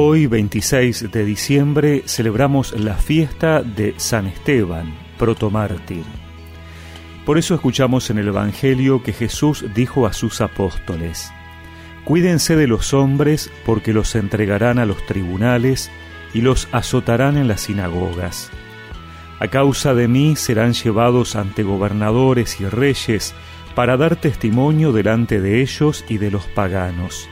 Hoy, 26 de diciembre, celebramos la fiesta de San Esteban, protomártir. Por eso escuchamos en el Evangelio que Jesús dijo a sus apóstoles, Cuídense de los hombres porque los entregarán a los tribunales y los azotarán en las sinagogas. A causa de mí serán llevados ante gobernadores y reyes para dar testimonio delante de ellos y de los paganos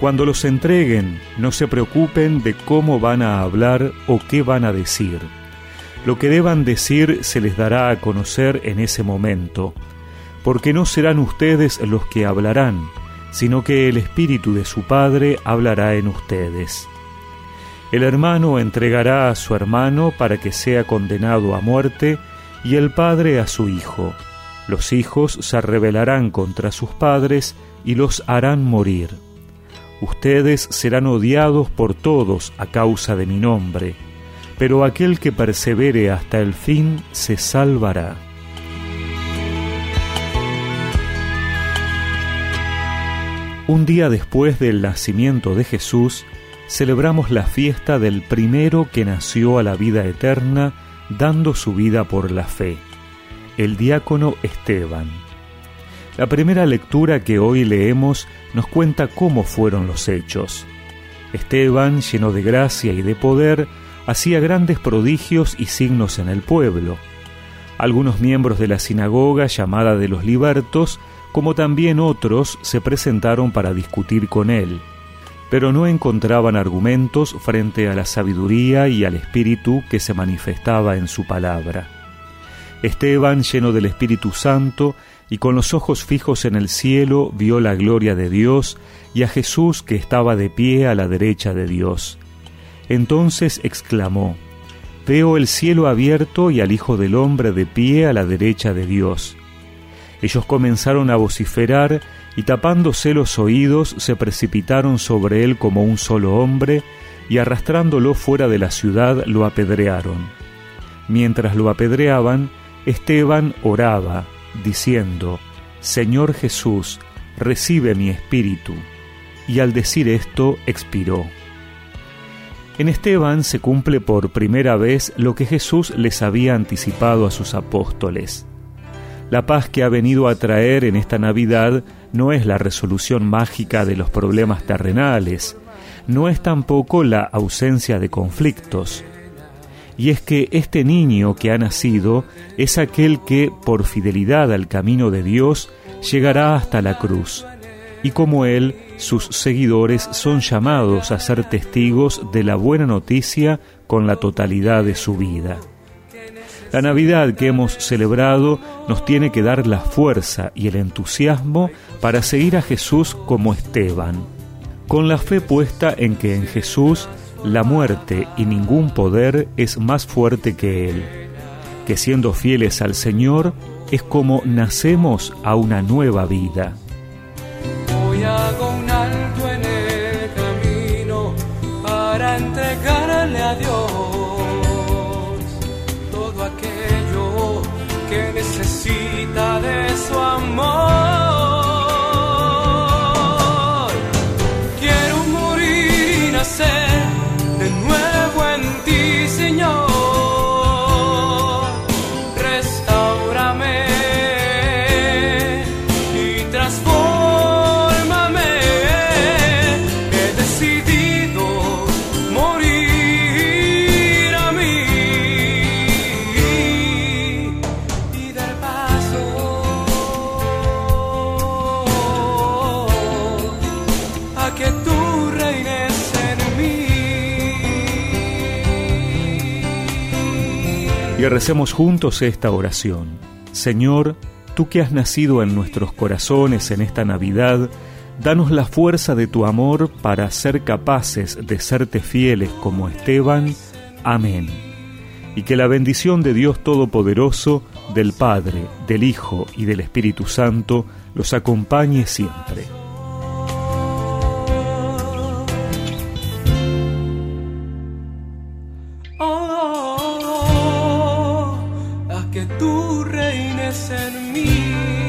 cuando los entreguen, no se preocupen de cómo van a hablar o qué van a decir. Lo que deban decir se les dará a conocer en ese momento, porque no serán ustedes los que hablarán, sino que el Espíritu de su Padre hablará en ustedes. El hermano entregará a su hermano para que sea condenado a muerte, y el padre a su hijo. Los hijos se rebelarán contra sus padres y los harán morir. Ustedes serán odiados por todos a causa de mi nombre, pero aquel que persevere hasta el fin se salvará. Un día después del nacimiento de Jesús, celebramos la fiesta del primero que nació a la vida eterna, dando su vida por la fe, el diácono Esteban. La primera lectura que hoy leemos nos cuenta cómo fueron los hechos. Esteban, lleno de gracia y de poder, hacía grandes prodigios y signos en el pueblo. Algunos miembros de la sinagoga llamada de los libertos, como también otros, se presentaron para discutir con él, pero no encontraban argumentos frente a la sabiduría y al espíritu que se manifestaba en su palabra. Esteban, lleno del Espíritu Santo, y con los ojos fijos en el cielo vio la gloria de Dios y a Jesús que estaba de pie a la derecha de Dios. Entonces exclamó, Veo el cielo abierto y al Hijo del Hombre de pie a la derecha de Dios. Ellos comenzaron a vociferar y tapándose los oídos se precipitaron sobre él como un solo hombre y arrastrándolo fuera de la ciudad lo apedrearon. Mientras lo apedreaban, Esteban oraba, diciendo, Señor Jesús, recibe mi espíritu. Y al decir esto expiró. En Esteban se cumple por primera vez lo que Jesús les había anticipado a sus apóstoles. La paz que ha venido a traer en esta Navidad no es la resolución mágica de los problemas terrenales, no es tampoco la ausencia de conflictos, y es que este niño que ha nacido es aquel que, por fidelidad al camino de Dios, llegará hasta la cruz, y como él, sus seguidores son llamados a ser testigos de la buena noticia con la totalidad de su vida. La Navidad que hemos celebrado nos tiene que dar la fuerza y el entusiasmo para seguir a Jesús como Esteban, con la fe puesta en que en Jesús la muerte y ningún poder es más fuerte que Él, que siendo fieles al Señor es como nacemos a una nueva vida. Y recemos juntos esta oración. Señor, tú que has nacido en nuestros corazones en esta Navidad, danos la fuerza de tu amor para ser capaces de serte fieles como Esteban. Amén. Y que la bendición de Dios Todopoderoso, del Padre, del Hijo y del Espíritu Santo los acompañe siempre. tú reines en mí.